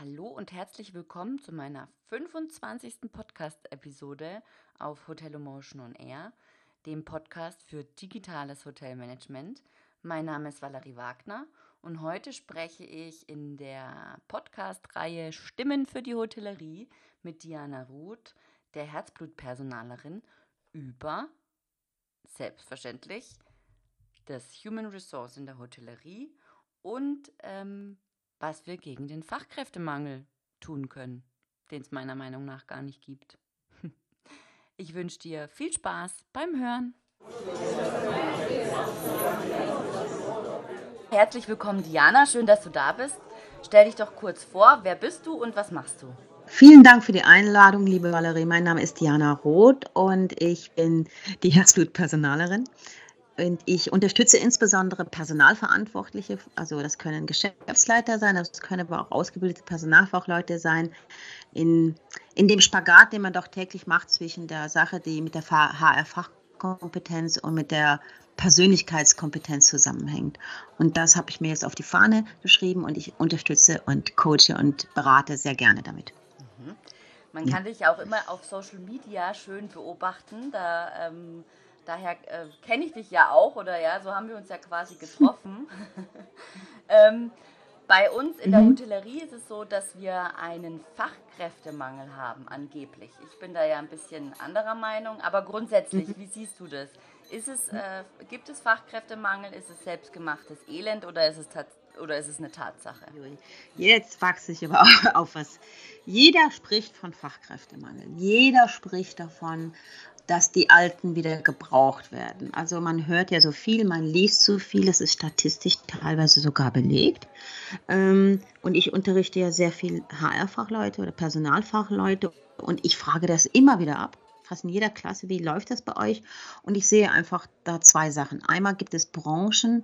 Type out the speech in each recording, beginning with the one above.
Hallo und herzlich willkommen zu meiner 25. Podcast-Episode auf Hotel Emotion on Air, dem Podcast für digitales Hotelmanagement. Mein Name ist Valerie Wagner und heute spreche ich in der Podcast-Reihe Stimmen für die Hotellerie mit Diana Ruth, der Herzblutpersonalerin, über selbstverständlich das Human Resource in der Hotellerie und ähm, was wir gegen den Fachkräftemangel tun können, den es meiner Meinung nach gar nicht gibt. Ich wünsche dir viel Spaß beim Hören. Herzlich willkommen, Diana. Schön, dass du da bist. Stell dich doch kurz vor. Wer bist du und was machst du? Vielen Dank für die Einladung, liebe Valerie. Mein Name ist Diana Roth und ich bin die Herzblutpersonalerin. Und ich unterstütze insbesondere Personalverantwortliche, also das können Geschäftsleiter sein, das können aber auch ausgebildete Personalfachleute sein, in, in dem Spagat, den man doch täglich macht zwischen der Sache, die mit der HR-Fachkompetenz und mit der Persönlichkeitskompetenz zusammenhängt. Und das habe ich mir jetzt auf die Fahne geschrieben und ich unterstütze und coache und berate sehr gerne damit. Mhm. Man kann ja. dich auch immer auf Social Media schön beobachten. Da ähm, daher äh, kenne ich dich ja auch oder ja, so haben wir uns ja quasi getroffen. ähm, bei uns in der mhm. Hotellerie ist es so, dass wir einen Fachkräftemangel haben, angeblich. Ich bin da ja ein bisschen anderer Meinung, aber grundsätzlich, mhm. wie siehst du das? Ist es, äh, gibt es Fachkräftemangel? Ist es selbstgemachtes Elend oder ist es, oder ist es eine Tatsache? Jetzt wachse ich aber auf was. Jeder spricht von Fachkräftemangel. Jeder spricht davon, dass die Alten wieder gebraucht werden. Also man hört ja so viel, man liest so viel, es ist statistisch teilweise sogar belegt. Ähm, und ich unterrichte ja sehr viel HR-Fachleute oder Personalfachleute und ich frage das immer wieder ab, fast in jeder Klasse, wie läuft das bei euch? Und ich sehe einfach da zwei Sachen. Einmal gibt es Branchen,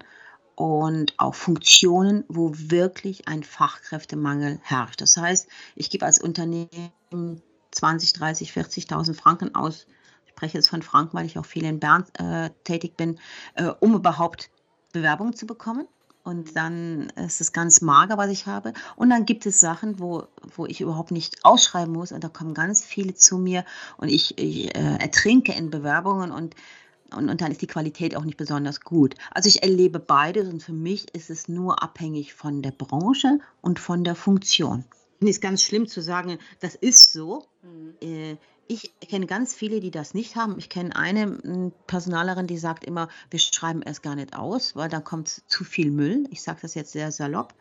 und auch Funktionen, wo wirklich ein Fachkräftemangel herrscht. Das heißt, ich gebe als Unternehmen 20, 30, 40.000 Franken aus spreche jetzt von Frank, weil ich auch viel in Bern äh, tätig bin, äh, um überhaupt Bewerbungen zu bekommen. Und dann ist es ganz mager, was ich habe. Und dann gibt es Sachen, wo, wo ich überhaupt nicht ausschreiben muss. Und da kommen ganz viele zu mir und ich, ich äh, ertrinke in Bewerbungen und, und, und dann ist die Qualität auch nicht besonders gut. Also ich erlebe beides und für mich ist es nur abhängig von der Branche und von der Funktion. Es ganz schlimm zu sagen, das ist so. Mhm. Äh, ich kenne ganz viele, die das nicht haben. Ich kenne eine hm, Personalerin, die sagt immer, wir schreiben es gar nicht aus, weil dann kommt zu viel Müll. Ich sage das jetzt sehr salopp.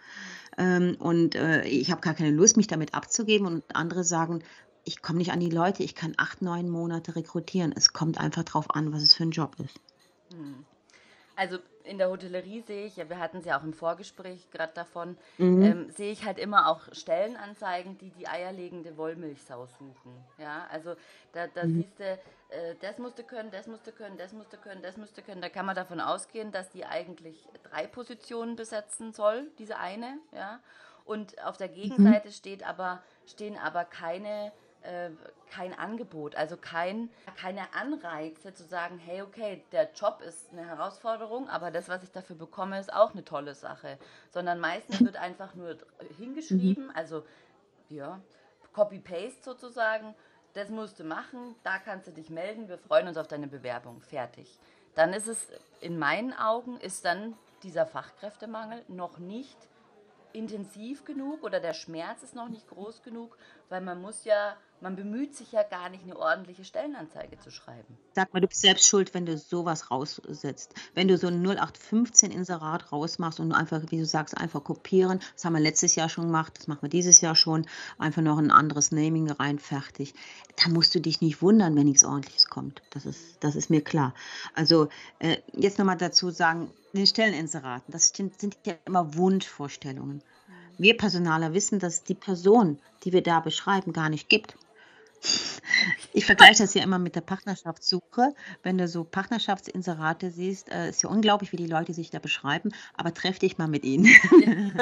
Ähm, und äh, ich habe gar keine Lust, mich damit abzugeben. Und andere sagen, ich komme nicht an die Leute, ich kann acht, neun Monate rekrutieren. Es kommt einfach drauf an, was es für ein Job ist. Hm. Also in der Hotellerie sehe ich, ja, wir hatten es ja auch im Vorgespräch gerade davon, mhm. ähm, sehe ich halt immer auch Stellenanzeigen, die die eierlegende Wollmilchsau suchen. Ja, also da, da mhm. siehst du, äh, das musste können, das musste können, das musste können, das musste können. Da kann man davon ausgehen, dass die eigentlich drei Positionen besetzen soll, diese eine. Ja, und auf der mhm. Gegenseite mhm. steht aber, stehen aber keine äh, kein Angebot, also kein, keine Anreize zu sagen, hey, okay, der Job ist eine Herausforderung, aber das, was ich dafür bekomme, ist auch eine tolle Sache. Sondern meistens wird einfach nur hingeschrieben, mhm. also ja, Copy-Paste sozusagen, das musst du machen, da kannst du dich melden, wir freuen uns auf deine Bewerbung, fertig. Dann ist es, in meinen Augen, ist dann dieser Fachkräftemangel noch nicht intensiv genug oder der Schmerz ist noch nicht groß genug, weil man muss ja man bemüht sich ja gar nicht, eine ordentliche Stellenanzeige zu schreiben. Sag mal, du bist selbst schuld, wenn du sowas raussetzt. Wenn du so ein 0815-Inserat rausmachst und einfach, wie du sagst, einfach kopieren. Das haben wir letztes Jahr schon gemacht, das machen wir dieses Jahr schon. Einfach noch ein anderes Naming rein, fertig. Da musst du dich nicht wundern, wenn nichts Ordentliches kommt. Das ist, das ist mir klar. Also, äh, jetzt nochmal dazu sagen, den Stelleninseraten, das sind, ja immer Wunschvorstellungen. Wir Personaler wissen, dass die Person, die wir da beschreiben, gar nicht gibt. Ich vergleiche das ja immer mit der Partnerschaftssuche. Wenn du so Partnerschaftsinserate siehst, äh, ist ja unglaublich, wie die Leute sich da beschreiben, aber treff dich mal mit ihnen.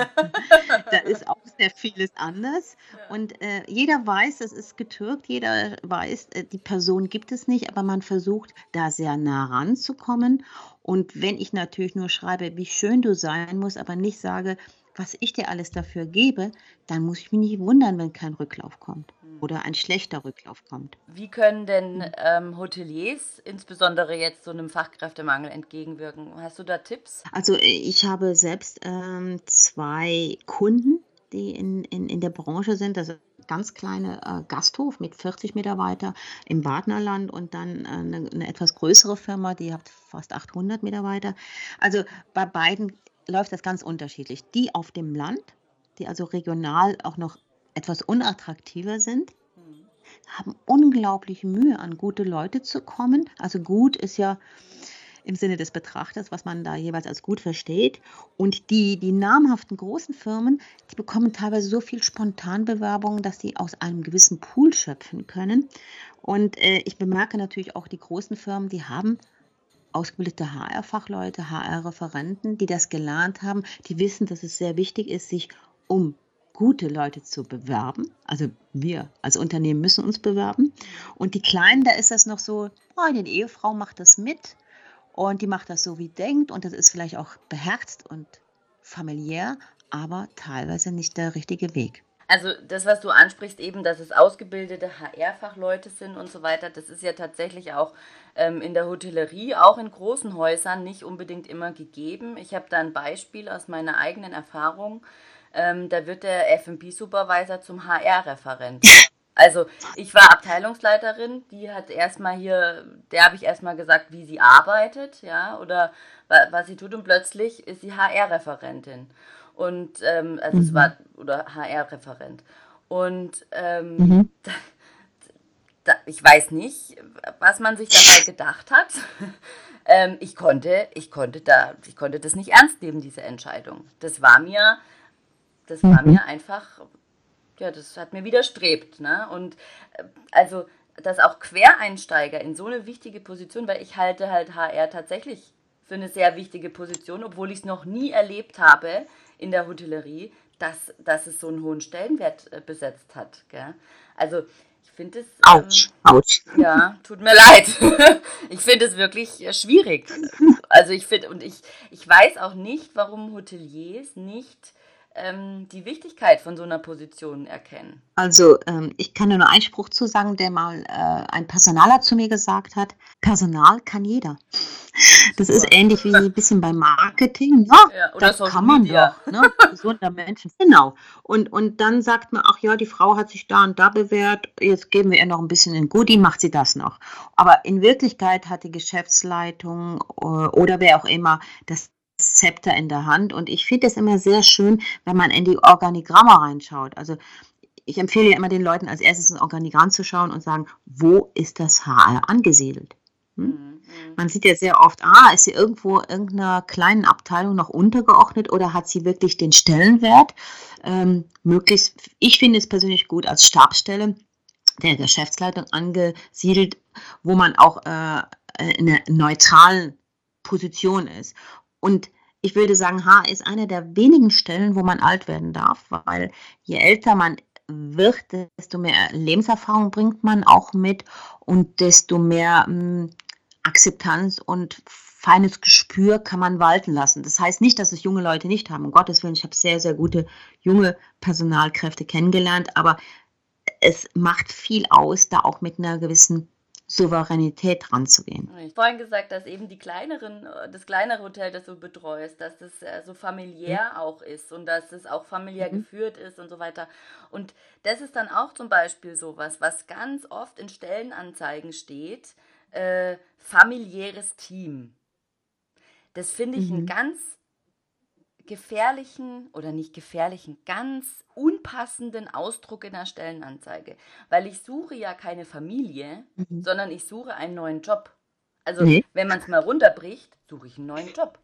da ist auch sehr vieles anders. Und äh, jeder weiß, es ist getürkt, jeder weiß, äh, die Person gibt es nicht, aber man versucht, da sehr nah ranzukommen. Und wenn ich natürlich nur schreibe, wie schön du sein musst, aber nicht sage, was ich dir alles dafür gebe, dann muss ich mich nicht wundern, wenn kein Rücklauf kommt oder ein schlechter Rücklauf kommt. Wie können denn ähm, Hoteliers insbesondere jetzt so einem Fachkräftemangel entgegenwirken? Hast du da Tipps? Also ich habe selbst ähm, zwei Kunden, die in, in, in der Branche sind. Das ganz kleiner äh, Gasthof mit 40 Mitarbeitern im Badnerland und dann äh, eine, eine etwas größere Firma, die hat fast 800 Mitarbeiter. Also bei beiden läuft das ganz unterschiedlich. Die auf dem Land, die also regional auch noch etwas unattraktiver sind, haben unglaublich Mühe, an gute Leute zu kommen. Also gut ist ja im Sinne des Betrachters, was man da jeweils als gut versteht. Und die, die namhaften großen Firmen, die bekommen teilweise so viel Spontanbewerbungen, dass sie aus einem gewissen Pool schöpfen können. Und äh, ich bemerke natürlich auch die großen Firmen, die haben ausgebildete HR-Fachleute, HR-Referenten, die das gelernt haben, die wissen, dass es sehr wichtig ist, sich um gute Leute zu bewerben. Also wir als Unternehmen müssen uns bewerben. Und die Kleinen, da ist das noch so, oh, die Ehefrau macht das mit und die macht das so, wie denkt. Und das ist vielleicht auch beherzt und familiär, aber teilweise nicht der richtige Weg. Also das, was du ansprichst, eben, dass es ausgebildete HR-Fachleute sind und so weiter, das ist ja tatsächlich auch ähm, in der Hotellerie, auch in großen Häusern, nicht unbedingt immer gegeben. Ich habe da ein Beispiel aus meiner eigenen Erfahrung. Ähm, da wird der FP-Supervisor zum HR-Referent. Also ich war Abteilungsleiterin, die hat erstmal hier, der habe ich erstmal gesagt, wie sie arbeitet, ja, oder was sie tut und plötzlich ist sie HR-Referentin. Und ähm, also mhm. es war, oder HR-Referent. Und ähm, mhm. da, da, ich weiß nicht, was man sich dabei gedacht hat. ähm, ich konnte, ich konnte da, ich konnte das nicht ernst nehmen, diese Entscheidung. Das war mir, das war mhm. mir einfach, ja, das hat mir widerstrebt. Ne? Und äh, also, dass auch Quereinsteiger in so eine wichtige Position, weil ich halte halt HR tatsächlich für eine sehr wichtige Position, obwohl ich es noch nie erlebt habe in der Hotellerie, dass, dass es so einen hohen Stellenwert äh, besetzt hat. Gell? Also ich finde es. Autsch, ähm, ouch. Ja, tut mir leid. ich finde es wirklich äh, schwierig. Also ich finde, und ich, ich weiß auch nicht, warum Hoteliers nicht ähm, die Wichtigkeit von so einer Position erkennen? Also ähm, ich kann nur einen Spruch zu sagen, der mal äh, ein Personaler zu mir gesagt hat, Personal kann jeder. Das Super. ist ähnlich wie ein bisschen beim Marketing. Ja, ja das Social kann man Media. doch. Ne? Gesunder Menschen. Genau. Und, und dann sagt man, ach ja, die Frau hat sich da und da bewährt, jetzt geben wir ihr noch ein bisschen in Goodie, macht sie das noch. Aber in Wirklichkeit hat die Geschäftsleitung äh, oder wer auch immer das Zepter in der Hand. Und ich finde es immer sehr schön, wenn man in die Organigramme reinschaut. Also ich empfehle ja immer den Leuten als erstes ein Organigramm zu schauen und sagen, wo ist das HR angesiedelt? Hm? Mhm. Man sieht ja sehr oft, ah, ist sie irgendwo irgendeiner kleinen Abteilung noch untergeordnet oder hat sie wirklich den Stellenwert? Ähm, möglichst, ich finde es persönlich gut als Stabsstelle der Geschäftsleitung angesiedelt, wo man auch äh, in einer neutralen Position ist. Und ich würde sagen, H ist eine der wenigen Stellen, wo man alt werden darf, weil je älter man wird, desto mehr Lebenserfahrung bringt man auch mit und desto mehr mh, hm, Akzeptanz und feines Gespür kann man walten lassen. Das heißt nicht, dass es junge Leute nicht haben. Um Gottes Willen, ich habe sehr, sehr gute junge Personalkräfte kennengelernt, aber es macht viel aus, da auch mit einer gewissen Souveränität ranzugehen. Ich habe vorhin gesagt, dass eben die kleineren, das kleinere Hotel, das du betreust, dass das äh, so familiär mhm. auch ist und dass es auch familiär mhm. geführt ist und so weiter. Und das ist dann auch zum Beispiel sowas, was ganz oft in Stellenanzeigen steht, äh, familiäres Team. Das finde ich mhm. einen ganz gefährlichen oder nicht gefährlichen, ganz unpassenden Ausdruck in der Stellenanzeige. Weil ich suche ja keine Familie, mhm. sondern ich suche einen neuen Job. Also nee. wenn man es mal runterbricht, suche ich einen neuen Job.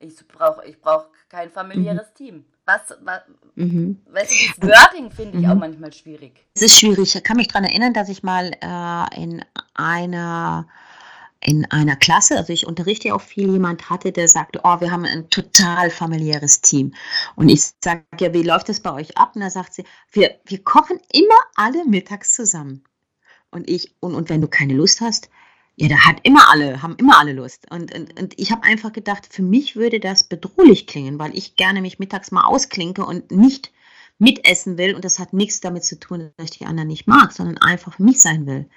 Ich brauche ich brauch kein familiäres mhm. Team. Was, was mhm. weißt du, das Wording finde ich auch mhm. manchmal schwierig. Es ist schwierig. Ich kann mich daran erinnern, dass ich mal äh, in einer in einer Klasse, also ich unterrichte ja auch viel, jemand hatte, der sagte, oh, wir haben ein total familiäres Team. Und ich sage, ja, wie läuft das bei euch ab? Und da sagt sie, wir, wir kochen immer alle mittags zusammen. Und ich, und, und wenn du keine Lust hast, Ja, da hat immer alle, haben immer alle Lust. Und, und, und ich habe einfach gedacht, für mich würde das bedrohlich klingen, weil ich gerne mich mittags mal ausklinke und nicht mitessen will. Und das hat nichts damit zu tun, dass ich die anderen nicht mag, sondern einfach für mich sein will.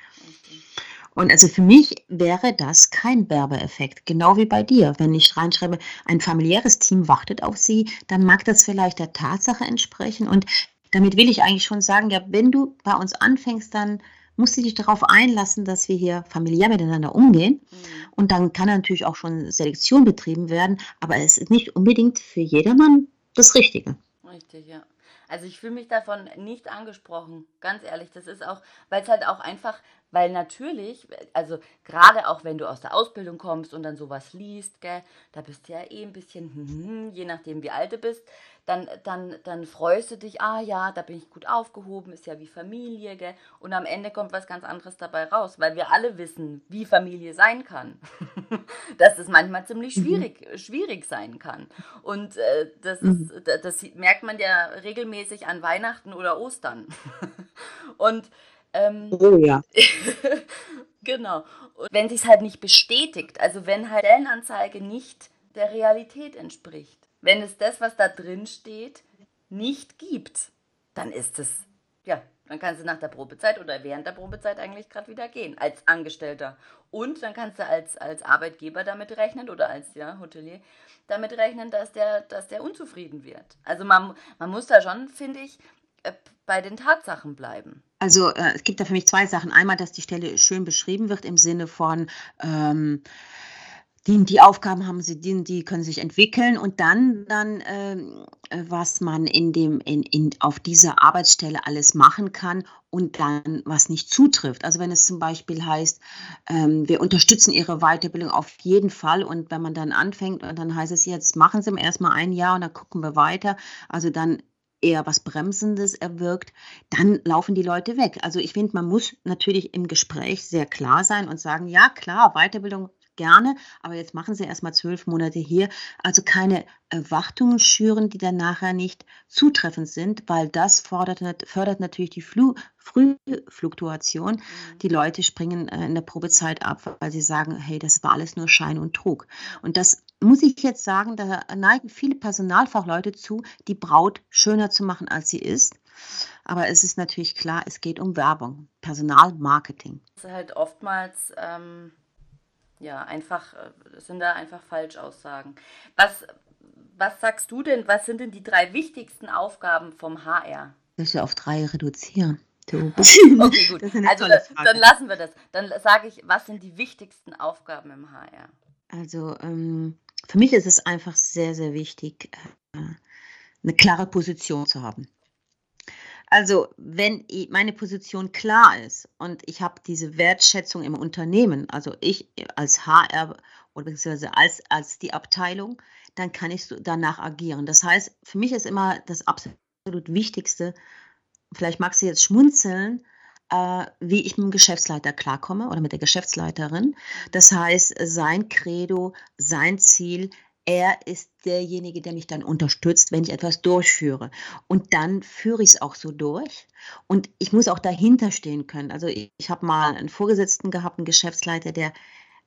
Und also für mich wäre das kein Werbeeffekt, genau wie bei dir. Wenn ich reinschreibe, ein familiäres Team wartet auf sie, dann mag das vielleicht der Tatsache entsprechen. Und damit will ich eigentlich schon sagen, ja, wenn du bei uns anfängst, dann musst du dich darauf einlassen, dass wir hier familiär miteinander umgehen. Mhm. Und dann kann natürlich auch schon Selektion betrieben werden, aber es ist nicht unbedingt für jedermann das Richtige. Richtig, ja. Also ich fühle mich davon nicht angesprochen, ganz ehrlich. Das ist auch, weil es halt auch einfach, weil natürlich, also gerade auch wenn du aus der Ausbildung kommst und dann sowas liest, gell, da bist du ja eh ein bisschen, hm, hm, je nachdem wie alt du bist, dann, dann, dann freust du dich, ah ja, da bin ich gut aufgehoben, ist ja wie Familie, gell? Und am Ende kommt was ganz anderes dabei raus, weil wir alle wissen, wie Familie sein kann. Dass es manchmal ziemlich mhm. schwierig, mhm. schwierig sein kann. Und äh, das, mhm. ist, das merkt man ja regelmäßig an Weihnachten oder Ostern. Und ähm, oh ja. genau. Und wenn sich halt nicht bestätigt, also wenn halt Stellenanzeige nicht der Realität entspricht, wenn es das, was da drin steht, nicht gibt, dann ist es, ja, dann kannst du nach der Probezeit oder während der Probezeit eigentlich gerade wieder gehen, als Angestellter. Und dann kannst du als, als Arbeitgeber damit rechnen oder als ja, Hotelier damit rechnen, dass der, dass der unzufrieden wird. Also man, man muss da schon, finde ich, bei den Tatsachen bleiben. Also äh, es gibt da für mich zwei Sachen. Einmal, dass die Stelle schön beschrieben wird im Sinne von ähm, die, die Aufgaben haben sie, die, die können sich entwickeln und dann, dann ähm, äh, was man in dem, in, in, auf dieser Arbeitsstelle alles machen kann und dann was nicht zutrifft. Also wenn es zum Beispiel heißt, ähm, wir unterstützen ihre Weiterbildung auf jeden Fall und wenn man dann anfängt und dann heißt es jetzt, machen Sie erstmal ein Jahr und dann gucken wir weiter, also dann eher was Bremsendes erwirkt, dann laufen die Leute weg. Also ich finde, man muss natürlich im Gespräch sehr klar sein und sagen, ja klar, Weiterbildung gerne, aber jetzt machen Sie erstmal zwölf Monate hier. Also keine Erwartungen schüren, die dann nachher nicht zutreffend sind, weil das fordert, fördert natürlich die Flu Frühfluktuation. Mhm. Die Leute springen äh, in der Probezeit ab, weil sie sagen, hey, das war alles nur Schein und Trug. Und das muss ich jetzt sagen, da neigen viele Personalfachleute zu, die Braut schöner zu machen, als sie ist. Aber es ist natürlich klar, es geht um Werbung, Personalmarketing. Das ist halt oftmals ähm, ja, einfach, äh, sind da einfach Falschaussagen. Was, was sagst du denn, was sind denn die drei wichtigsten Aufgaben vom HR? Das ja auf drei reduzieren. okay, gut. Also dann lassen wir das. Dann sage ich, was sind die wichtigsten Aufgaben im HR? Also ähm, für mich ist es einfach sehr, sehr wichtig, äh, eine klare Position zu haben. Also, wenn meine Position klar ist und ich habe diese Wertschätzung im Unternehmen, also ich als HR oder beziehungsweise als, als die Abteilung, dann kann ich danach agieren. Das heißt, für mich ist immer das absolut Wichtigste, vielleicht magst du jetzt schmunzeln, äh, wie ich mit dem Geschäftsleiter klarkomme oder mit der Geschäftsleiterin. Das heißt, sein Credo, sein Ziel, er ist derjenige, der mich dann unterstützt, wenn ich etwas durchführe. Und dann führe ich es auch so durch. Und ich muss auch dahinter stehen können. Also ich, ich habe mal einen Vorgesetzten gehabt, einen Geschäftsleiter, der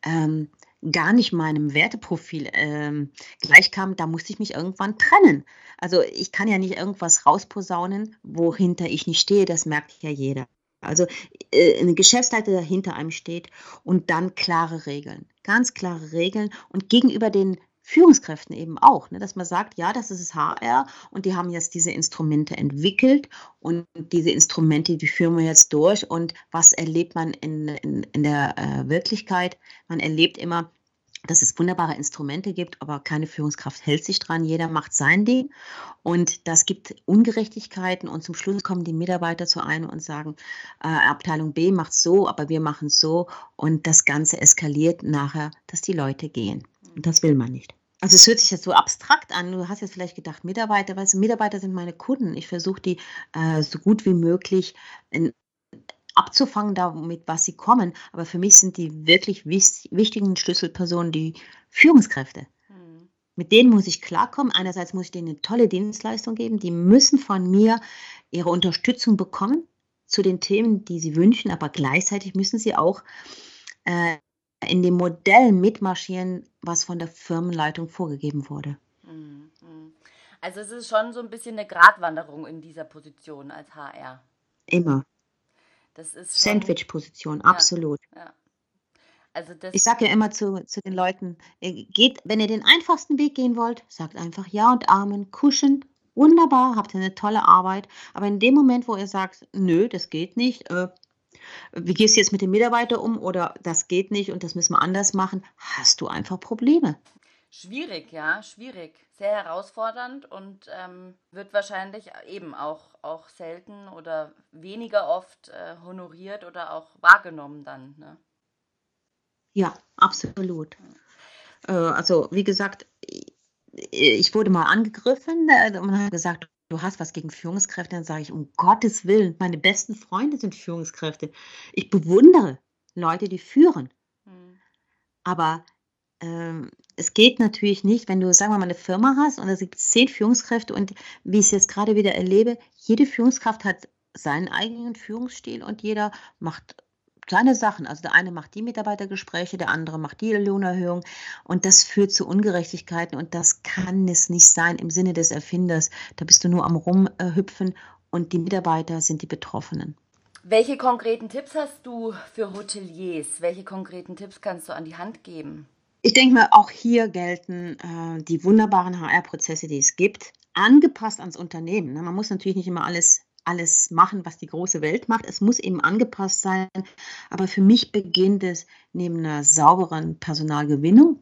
ähm, gar nicht meinem Werteprofil ähm, gleichkam. Da musste ich mich irgendwann trennen. Also ich kann ja nicht irgendwas rausposaunen, wohinter ich nicht stehe. Das merkt ja jeder. Also äh, ein Geschäftsleiter, der hinter einem steht und dann klare Regeln, ganz klare Regeln und gegenüber den Führungskräften eben auch, ne, dass man sagt, ja, das ist HR und die haben jetzt diese Instrumente entwickelt und diese Instrumente, die führen wir jetzt durch und was erlebt man in, in, in der äh, Wirklichkeit? Man erlebt immer, dass es wunderbare Instrumente gibt, aber keine Führungskraft hält sich dran, jeder macht sein Ding und das gibt Ungerechtigkeiten und zum Schluss kommen die Mitarbeiter zu einem und sagen, äh, Abteilung B macht so, aber wir machen so und das Ganze eskaliert nachher, dass die Leute gehen. Und das will man nicht. Also es hört sich jetzt so abstrakt an. Du hast jetzt vielleicht gedacht, Mitarbeiter, weißt du, Mitarbeiter sind meine Kunden. Ich versuche die äh, so gut wie möglich in, abzufangen damit, was sie kommen. Aber für mich sind die wirklich wichtigen Schlüsselpersonen die Führungskräfte. Mhm. Mit denen muss ich klarkommen. Einerseits muss ich denen eine tolle Dienstleistung geben. Die müssen von mir ihre Unterstützung bekommen zu den Themen, die sie wünschen. Aber gleichzeitig müssen sie auch äh, in dem Modell mitmarschieren, was von der Firmenleitung vorgegeben wurde. Mhm, mhm. Also es ist schon so ein bisschen eine Gratwanderung in dieser Position als HR. Immer. Das ist Sandwich-Position, absolut. Ja, ja. Also ich sage ja immer zu, zu den Leuten, geht, wenn ihr den einfachsten Weg gehen wollt, sagt einfach Ja und Amen, kuschen, wunderbar, habt ihr eine tolle Arbeit. Aber in dem Moment, wo ihr sagt, nö, das geht nicht, äh, wie gehst du jetzt mit dem Mitarbeiter um oder das geht nicht und das müssen wir anders machen, hast du einfach Probleme. Schwierig, ja, schwierig. Sehr herausfordernd und ähm, wird wahrscheinlich eben auch, auch selten oder weniger oft äh, honoriert oder auch wahrgenommen dann. Ne? Ja, absolut. Äh, also, wie gesagt, ich wurde mal angegriffen äh, und man hat gesagt, du hast was gegen Führungskräfte. Dann sage ich, um Gottes Willen, meine besten Freunde sind Führungskräfte. Ich bewundere Leute, die führen. Hm. Aber ähm, es geht natürlich nicht, wenn du, sagen wir mal, eine Firma hast und da gibt es zehn Führungskräfte und wie ich es jetzt gerade wieder erlebe, jede Führungskraft hat seinen eigenen Führungsstil und jeder macht kleine Sachen. Also der eine macht die Mitarbeitergespräche, der andere macht die Lohnerhöhung und das führt zu Ungerechtigkeiten und das kann es nicht sein im Sinne des Erfinders. Da bist du nur am Rumhüpfen und die Mitarbeiter sind die Betroffenen. Welche konkreten Tipps hast du für Hoteliers? Welche konkreten Tipps kannst du an die Hand geben? Ich denke mal, auch hier gelten äh, die wunderbaren HR-Prozesse, die es gibt, angepasst ans Unternehmen. Ne? Man muss natürlich nicht immer alles, alles machen, was die große Welt macht. Es muss eben angepasst sein. Aber für mich beginnt es neben einer sauberen Personalgewinnung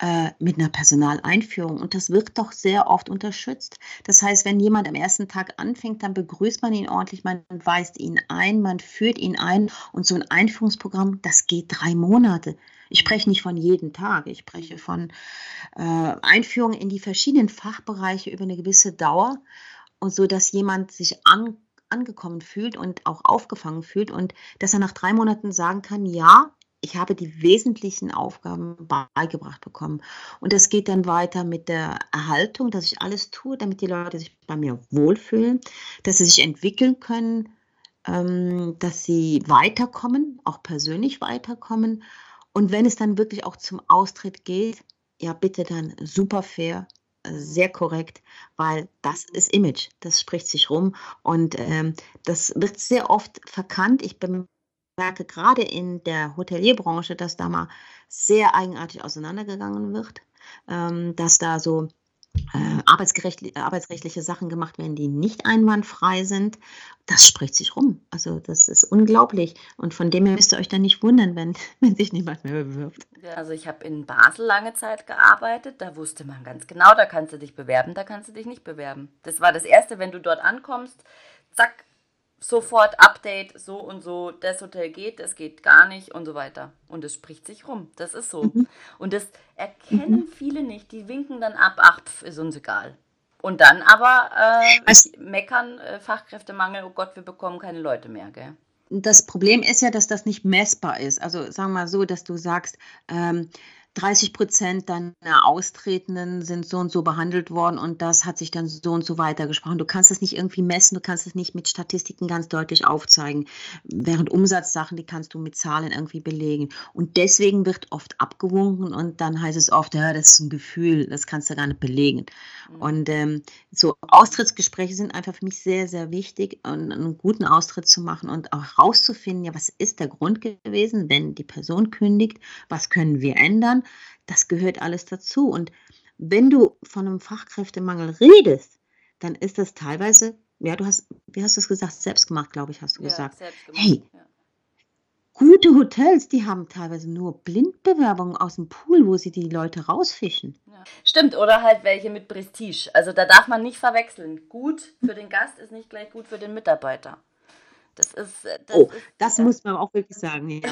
äh, mit einer Personaleinführung. Und das wird doch sehr oft unterstützt. Das heißt, wenn jemand am ersten Tag anfängt, dann begrüßt man ihn ordentlich, man weist ihn ein, man führt ihn ein. Und so ein Einführungsprogramm, das geht drei Monate. Ich spreche nicht von jedem Tag, ich spreche von äh, Einführung in die verschiedenen Fachbereiche über eine gewisse Dauer und so, dass jemand sich an, angekommen fühlt und auch aufgefangen fühlt und dass er nach drei Monaten sagen kann, ja, ich habe die wesentlichen Aufgaben beigebracht bekommen. Und das geht dann weiter mit der Erhaltung, dass ich alles tue, damit die Leute sich bei mir wohlfühlen, dass sie sich entwickeln können, ähm, dass sie weiterkommen, auch persönlich weiterkommen und wenn es dann wirklich auch zum Austritt geht, ja, bitte dann super fair, sehr korrekt, weil das ist Image, das spricht sich rum und ähm, das wird sehr oft verkannt. Ich bemerke gerade in der Hotelierbranche, dass da mal sehr eigenartig auseinandergegangen wird, ähm, dass da so äh, arbeitsrechtliche Sachen gemacht werden, die nicht einwandfrei sind. Das spricht sich rum. Also das ist unglaublich. Und von dem her müsst ihr euch dann nicht wundern, wenn, wenn sich niemand mehr bewirbt. Also ich habe in Basel lange Zeit gearbeitet. Da wusste man ganz genau, da kannst du dich bewerben, da kannst du dich nicht bewerben. Das war das Erste, wenn du dort ankommst. Zack, sofort Update, so und so, das Hotel geht, das geht gar nicht und so weiter. Und es spricht sich rum. Das ist so. Mhm. Und das erkennen mhm. viele nicht. Die winken dann ab, ach, pf, ist uns egal. Und dann aber äh, also, meckern, äh, Fachkräftemangel, oh Gott, wir bekommen keine Leute mehr, gell? Das Problem ist ja, dass das nicht messbar ist. Also sagen wir mal so, dass du sagst, ähm, 30 Prozent deiner Austretenden sind so und so behandelt worden und das hat sich dann so und so weitergesprochen. Du kannst das nicht irgendwie messen, du kannst es nicht mit Statistiken ganz deutlich aufzeigen. Während Umsatzsachen, die kannst du mit Zahlen irgendwie belegen. Und deswegen wird oft abgewunken und dann heißt es oft, ja, das ist ein Gefühl, das kannst du gar nicht belegen. Mhm. Und ähm, so Austrittsgespräche sind einfach für mich sehr, sehr wichtig, und einen guten Austritt zu machen und auch rauszufinden, ja, was ist der Grund gewesen, wenn die Person kündigt, was können wir ändern das gehört alles dazu. Und wenn du von einem Fachkräftemangel redest, dann ist das teilweise, ja, du hast, wie hast du es gesagt, selbst gemacht, glaube ich, hast du ja, gesagt. Hey, ja. gute Hotels, die haben teilweise nur Blindbewerbungen aus dem Pool, wo sie die Leute rausfischen. Ja. Stimmt, oder halt welche mit Prestige. Also da darf man nicht verwechseln. Gut für den Gast ist nicht gleich gut für den Mitarbeiter. Das ist. Äh, das, oh, ist, das muss man auch wirklich sagen, ja.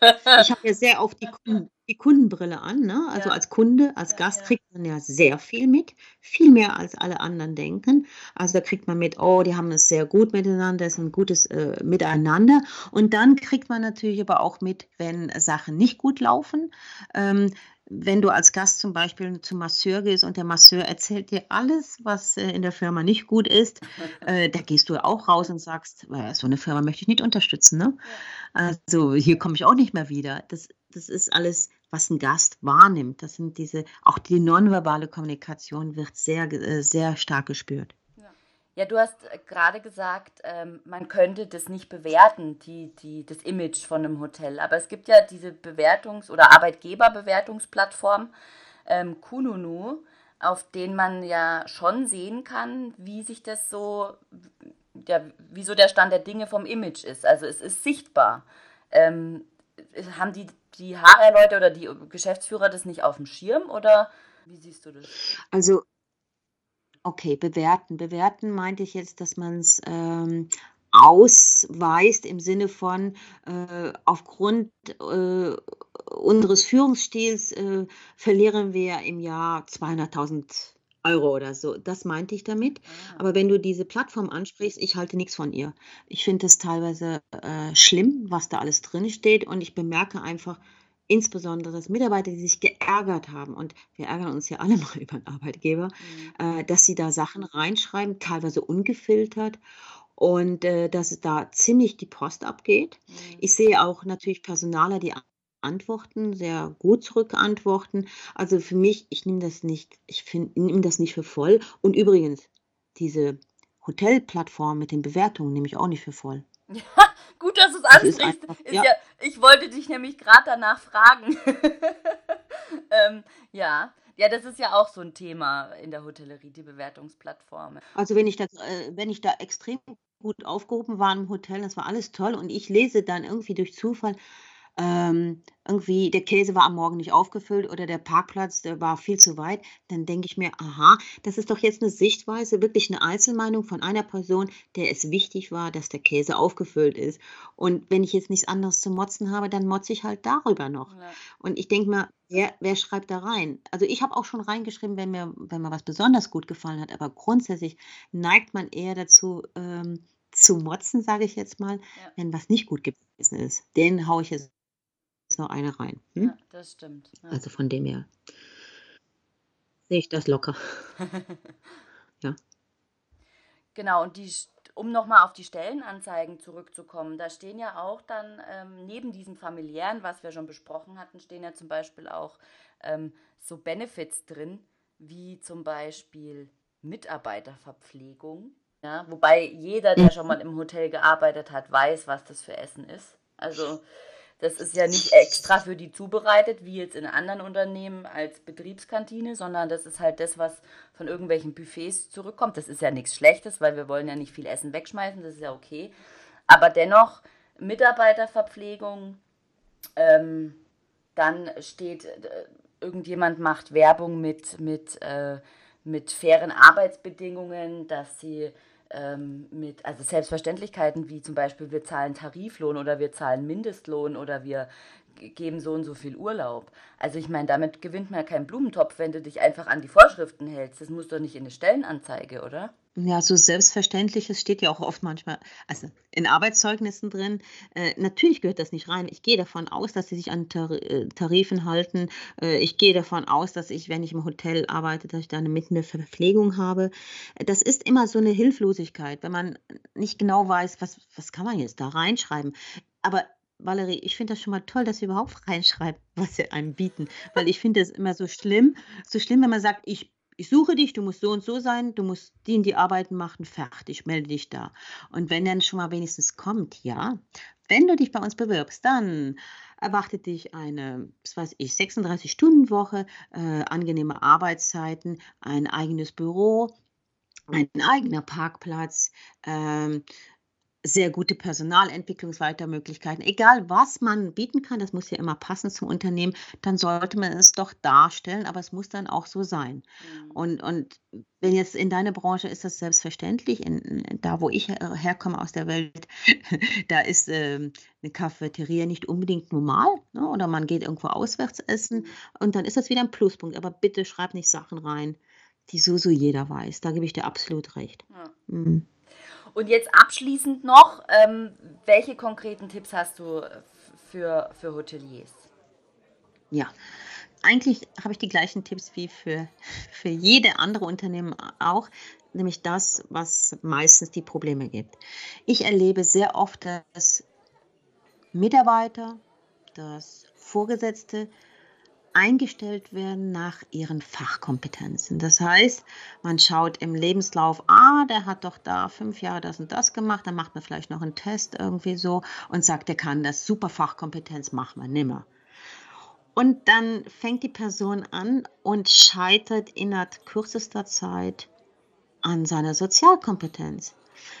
Ich habe ja sehr oft die, Kunden, die Kundenbrille an. Ne? Also ja. als Kunde, als Gast kriegt man ja sehr viel mit, viel mehr als alle anderen denken. Also da kriegt man mit, oh, die haben es sehr gut miteinander, es ist ein gutes äh, Miteinander. Und dann kriegt man natürlich aber auch mit, wenn Sachen nicht gut laufen. Ähm, wenn du als Gast zum Beispiel zum Masseur gehst und der Masseur erzählt dir alles, was äh, in der Firma nicht gut ist, äh, da gehst du auch raus und sagst, so eine Firma möchte ich nicht unterstützen. Ne? Also hier komme ich auch nicht mehr wieder. Das das ist alles, was ein Gast wahrnimmt. Das sind diese, auch die nonverbale Kommunikation wird sehr, äh, sehr stark gespürt. Ja, du hast äh, gerade gesagt, ähm, man könnte das nicht bewerten, die, die, das Image von einem Hotel. Aber es gibt ja diese Bewertungs- oder Arbeitgeberbewertungsplattform ähm, Kununu, auf denen man ja schon sehen kann, wie sich das so, ja, wie so der Stand der Dinge vom Image ist. Also es ist sichtbar. Ähm, haben die, die HR-Leute oder die Geschäftsführer das nicht auf dem Schirm oder wie siehst du das? Also Okay, bewerten. Bewerten meinte ich jetzt, dass man es ähm, ausweist im Sinne von äh, aufgrund äh, unseres Führungsstils äh, verlieren wir im Jahr 200.000 Euro oder so. Das meinte ich damit. Ah. Aber wenn du diese Plattform ansprichst, ich halte nichts von ihr. Ich finde es teilweise äh, schlimm, was da alles drin steht und ich bemerke einfach, insbesondere dass Mitarbeiter, die sich geärgert haben, und wir ärgern uns ja alle mal über einen Arbeitgeber, mhm. äh, dass sie da Sachen reinschreiben, teilweise ungefiltert und äh, dass es da ziemlich die Post abgeht. Mhm. Ich sehe auch natürlich Personaler, die antworten, sehr gut zurückantworten. Also für mich, ich nehme das nicht, ich nehme das nicht für voll. Und übrigens, diese Hotelplattform mit den Bewertungen nehme ich auch nicht für voll. Ja, gut, dass du es ansprichst. Ja. ja. ich wollte dich nämlich gerade danach fragen. ähm, ja. Ja, das ist ja auch so ein Thema in der Hotellerie, die Bewertungsplattformen. Also wenn ich das, äh, wenn ich da extrem gut aufgehoben war im Hotel, das war alles toll und ich lese dann irgendwie durch Zufall, ähm, irgendwie der Käse war am Morgen nicht aufgefüllt oder der Parkplatz, der war viel zu weit, dann denke ich mir, aha, das ist doch jetzt eine Sichtweise, wirklich eine Einzelmeinung von einer Person, der es wichtig war, dass der Käse aufgefüllt ist. Und wenn ich jetzt nichts anderes zu motzen habe, dann motze ich halt darüber noch. Ja. Und ich denke mir, wer, wer schreibt da rein? Also ich habe auch schon reingeschrieben, wenn mir, wenn mir was besonders gut gefallen hat, aber grundsätzlich neigt man eher dazu, ähm, zu motzen, sage ich jetzt mal, ja. wenn was nicht gut gewesen ist. Den haue ich jetzt noch eine rein. Hm? Ja, das stimmt. Ja. Also von dem her sehe ich das locker. ja. Genau, und die, um nochmal auf die Stellenanzeigen zurückzukommen, da stehen ja auch dann ähm, neben diesem familiären, was wir schon besprochen hatten, stehen ja zum Beispiel auch ähm, so Benefits drin, wie zum Beispiel Mitarbeiterverpflegung. Ja, wobei jeder, der schon mal im Hotel gearbeitet hat, weiß, was das für Essen ist. Also das ist ja nicht extra für die zubereitet, wie jetzt in anderen Unternehmen als Betriebskantine, sondern das ist halt das, was von irgendwelchen Buffets zurückkommt. Das ist ja nichts Schlechtes, weil wir wollen ja nicht viel Essen wegschmeißen, das ist ja okay. Aber dennoch Mitarbeiterverpflegung, ähm, dann steht, äh, irgendjemand macht Werbung mit, mit, äh, mit fairen Arbeitsbedingungen, dass sie ähm, mit, also Selbstverständlichkeiten wie zum Beispiel wir zahlen Tariflohn oder wir zahlen Mindestlohn oder wir geben so und so viel Urlaub. Also ich meine, damit gewinnt man ja keinen Blumentopf, wenn du dich einfach an die Vorschriften hältst. Das muss doch nicht in eine Stellenanzeige, oder? Ja, so Selbstverständliches steht ja auch oft manchmal, also in Arbeitszeugnissen drin. Äh, natürlich gehört das nicht rein. Ich gehe davon aus, dass sie sich an Tar äh, Tarifen halten. Äh, ich gehe davon aus, dass ich, wenn ich im Hotel arbeite, dass ich da eine mit eine Verpflegung habe. Das ist immer so eine Hilflosigkeit, wenn man nicht genau weiß, was, was kann man jetzt da reinschreiben. Aber Valerie, ich finde das schon mal toll, dass Sie überhaupt reinschreiben, was Sie einem bieten. Weil ich finde es immer so schlimm, so schlimm, wenn man sagt, ich, ich suche dich, du musst so und so sein, du musst die und die Arbeiten machen, fertig, melde dich da. Und wenn dann schon mal wenigstens kommt, ja, wenn du dich bei uns bewirbst, dann erwartet dich eine, was weiß ich, 36-Stunden-Woche, äh, angenehme Arbeitszeiten, ein eigenes Büro, ein eigener Parkplatz, ähm, sehr gute Personalentwicklungsweitermöglichkeiten. Egal, was man bieten kann, das muss ja immer passen zum Unternehmen, dann sollte man es doch darstellen, aber es muss dann auch so sein. Mhm. Und, und wenn jetzt in deiner Branche ist das selbstverständlich, in, in, da wo ich her, herkomme aus der Welt, da ist äh, eine Cafeteria nicht unbedingt normal ne? oder man geht irgendwo auswärts essen mhm. und dann ist das wieder ein Pluspunkt. Aber bitte schreib nicht Sachen rein, die so, so jeder weiß. Da gebe ich dir absolut recht. Ja. Mhm. Und jetzt abschließend noch, ähm, welche konkreten Tipps hast du für, für Hoteliers? Ja, eigentlich habe ich die gleichen Tipps wie für, für jede andere Unternehmen auch, nämlich das, was meistens die Probleme gibt. Ich erlebe sehr oft, dass Mitarbeiter dass Vorgesetzte eingestellt werden nach ihren Fachkompetenzen. Das heißt, man schaut im Lebenslauf, ah, der hat doch da fünf Jahre das und das gemacht, dann macht man vielleicht noch einen Test irgendwie so und sagt, der kann das, super Fachkompetenz, machen wir nimmer. Und dann fängt die Person an und scheitert innerhalb kürzester Zeit an seiner Sozialkompetenz.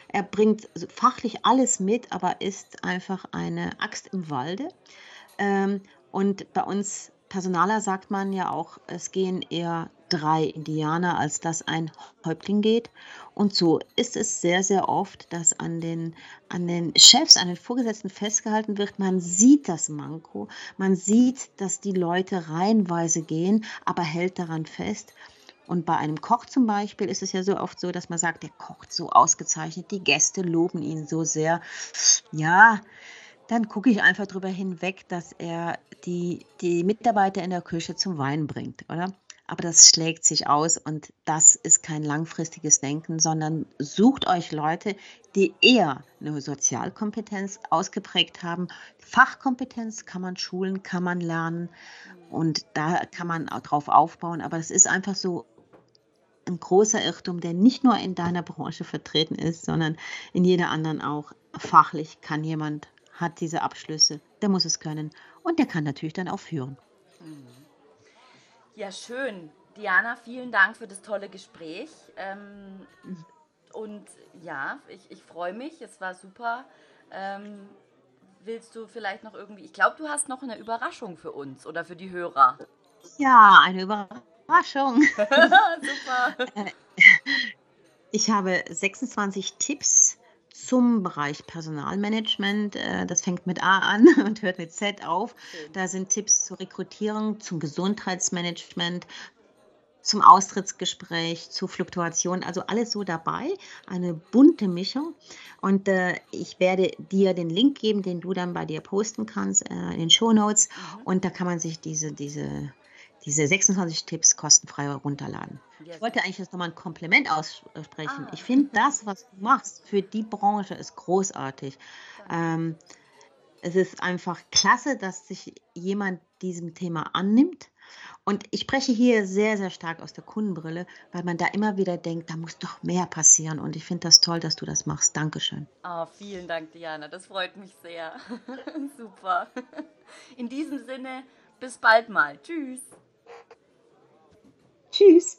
Er bringt fachlich alles mit, aber ist einfach eine Axt im Walde. Ähm, und bei uns Personaler sagt man ja auch, es gehen eher drei Indianer, als dass ein Häuptling geht. Und so ist es sehr, sehr oft, dass an den, an den Chefs, an den Vorgesetzten festgehalten wird. Man sieht das Manko, man sieht, dass die Leute reihenweise gehen, aber hält daran fest. Und bei einem Koch zum Beispiel ist es ja so oft so, dass man sagt, der kocht so ausgezeichnet, die Gäste loben ihn so sehr. Ja, dann gucke ich einfach drüber hinweg, dass er die, die Mitarbeiter in der Küche zum Wein bringt, oder? Aber das schlägt sich aus und das ist kein langfristiges Denken, sondern sucht euch Leute, die eher eine Sozialkompetenz ausgeprägt haben. Fachkompetenz kann man schulen, kann man lernen und da kann man drauf aufbauen. Aber es ist einfach so ein großer Irrtum, der nicht nur in deiner Branche vertreten ist, sondern in jeder anderen auch. Fachlich kann jemand hat diese Abschlüsse, der muss es können und der kann natürlich dann auch führen. Ja, schön. Diana, vielen Dank für das tolle Gespräch. Ähm, und ja, ich, ich freue mich, es war super. Ähm, willst du vielleicht noch irgendwie, ich glaube, du hast noch eine Überraschung für uns oder für die Hörer. Ja, eine Überraschung. super. Äh, ich habe 26 Tipps zum Bereich Personalmanagement. Äh, das fängt mit A an und hört mit Z auf. Da sind Tipps zur Rekrutierung, zum Gesundheitsmanagement, zum Austrittsgespräch, zu Fluktuation, also alles so dabei, eine bunte Mischung. Und äh, ich werde dir den Link geben, den du dann bei dir posten kannst äh, in den Show Notes. Mhm. Und da kann man sich diese, diese diese 26 Tipps kostenfrei runterladen. Ich wollte eigentlich jetzt nochmal ein Kompliment aussprechen. Ah. Ich finde das, was du machst für die Branche, ist großartig. Ähm, es ist einfach klasse, dass sich jemand diesem Thema annimmt. Und ich spreche hier sehr, sehr stark aus der Kundenbrille, weil man da immer wieder denkt, da muss doch mehr passieren. Und ich finde das toll, dass du das machst. Dankeschön. Oh, vielen Dank, Diana. Das freut mich sehr. Super. In diesem Sinne, bis bald mal. Tschüss. Tschüss.